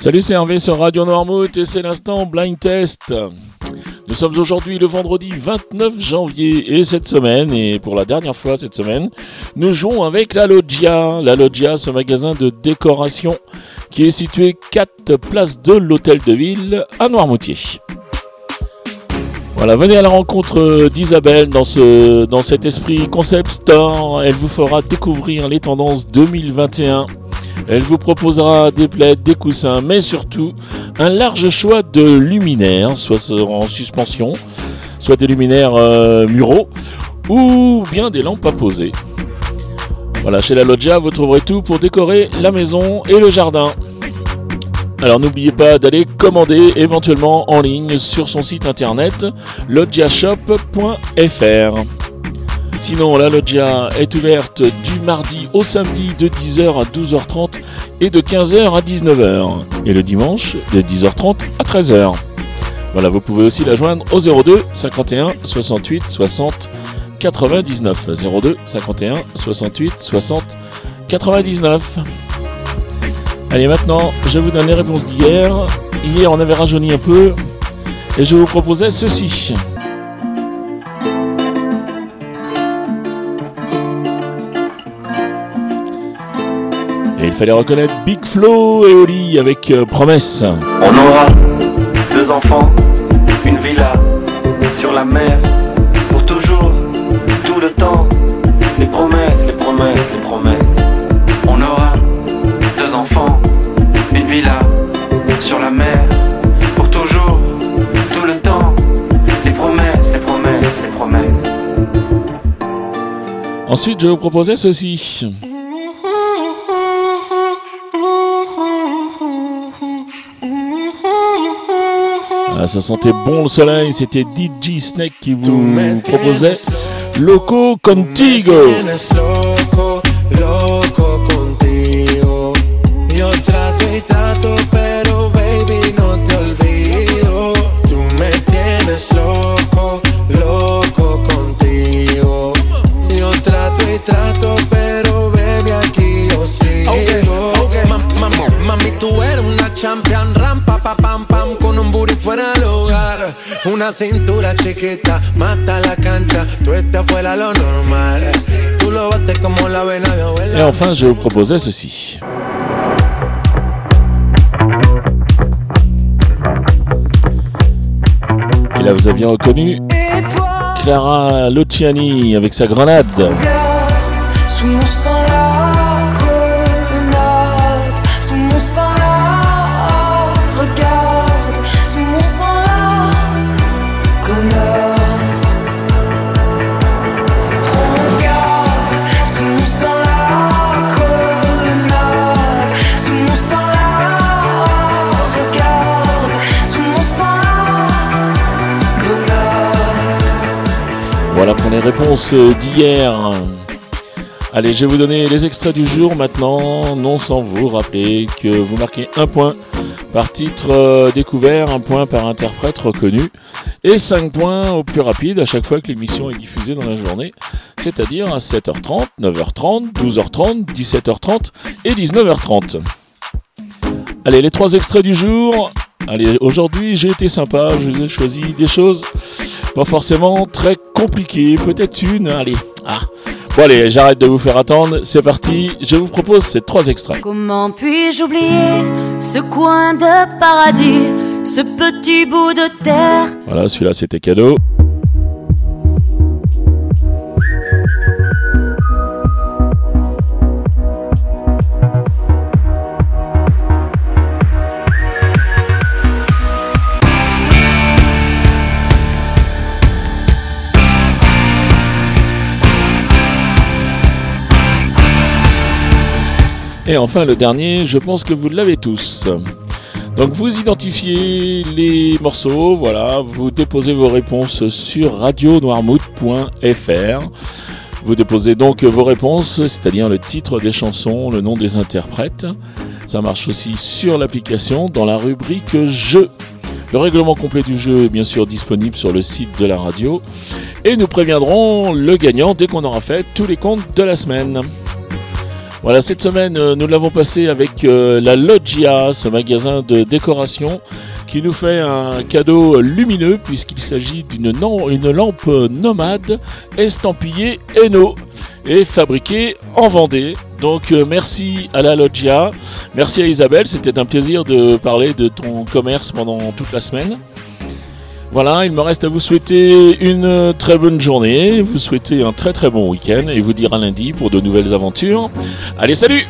Salut, c'est Hervé sur Radio Noirmouth et c'est l'instant Blind Test. Nous sommes aujourd'hui le vendredi 29 janvier et cette semaine, et pour la dernière fois cette semaine, nous jouons avec la Loggia. La Loggia, ce magasin de décoration qui est situé 4 places de l'Hôtel de Ville à Noirmoutier. Voilà, venez à la rencontre d'Isabelle dans, dans cet esprit Concept Store. Elle vous fera découvrir les tendances 2021 elle vous proposera des plaids, des coussins, mais surtout un large choix de luminaires, soit en suspension, soit des luminaires euh, muraux, ou bien des lampes à poser. Voilà, chez la Loggia, vous trouverez tout pour décorer la maison et le jardin. Alors n'oubliez pas d'aller commander éventuellement en ligne sur son site internet loggiashop.fr. Sinon, la loggia est ouverte du mardi au samedi de 10h à 12h30 et de 15h à 19h. Et le dimanche de 10h30 à 13h. Voilà, vous pouvez aussi la joindre au 02 51 68 60 99. 02 51 68 60 99. Allez, maintenant, je vous donne les réponses d'hier. Hier, on avait rajeuni un peu. Et je vous proposais ceci. Fallait reconnaître Big Flo et Oli avec euh, Promesse. On aura deux enfants, une villa sur la mer, pour toujours, tout le temps. Les promesses, les promesses, les promesses. On aura deux enfants, une villa sur la mer, pour toujours, tout le temps. Les promesses, les promesses, les promesses. Ensuite, je vous proposais ceci. Ah, ça sentait bon le soleil, c'était DJ Snake qui vous proposait Loco Contigo. Fuera del hogar. Una cintura chiquita, mata la cancha, tú estás fuera lo normal. Tú lo bates como la vena de Et abuela. enfin, je vous proposais ceci. Et là, vous aviez reconnu Clara Luciani avec sa grenade. Sous mon sang Voilà pour les réponses d'hier. Allez, je vais vous donner les extraits du jour maintenant, non sans vous rappeler que vous marquez un point par titre euh, découvert, un point par interprète reconnu et 5 points au plus rapide à chaque fois que l'émission est diffusée dans la journée, c'est-à-dire à 7h30, 9h30, 12h30, 17h30 et 19h30. Allez, les trois extraits du jour. Allez, aujourd'hui j'ai été sympa, je vous choisi des choses pas forcément très compliquées, peut-être une, allez, ah. Bon allez, j'arrête de vous faire attendre, c'est parti, je vous propose ces trois extraits. Comment puis-je oublier ce coin de paradis, ce petit bout de terre? Voilà, celui-là c'était cadeau. Et enfin le dernier, je pense que vous l'avez tous. Donc vous identifiez les morceaux, voilà, vous déposez vos réponses sur radionoirmouth.fr. Vous déposez donc vos réponses, c'est-à-dire le titre des chansons, le nom des interprètes. Ça marche aussi sur l'application dans la rubrique jeux. Le règlement complet du jeu est bien sûr disponible sur le site de la radio. Et nous préviendrons le gagnant dès qu'on aura fait tous les comptes de la semaine. Voilà, cette semaine, euh, nous l'avons passé avec euh, la Loggia, ce magasin de décoration qui nous fait un cadeau lumineux puisqu'il s'agit d'une lampe nomade estampillée Eno et fabriquée en Vendée. Donc euh, merci à la Loggia, merci à Isabelle, c'était un plaisir de parler de ton commerce pendant toute la semaine. Voilà, il me reste à vous souhaiter une très bonne journée, vous souhaiter un très très bon week-end et vous dire à lundi pour de nouvelles aventures. Allez, salut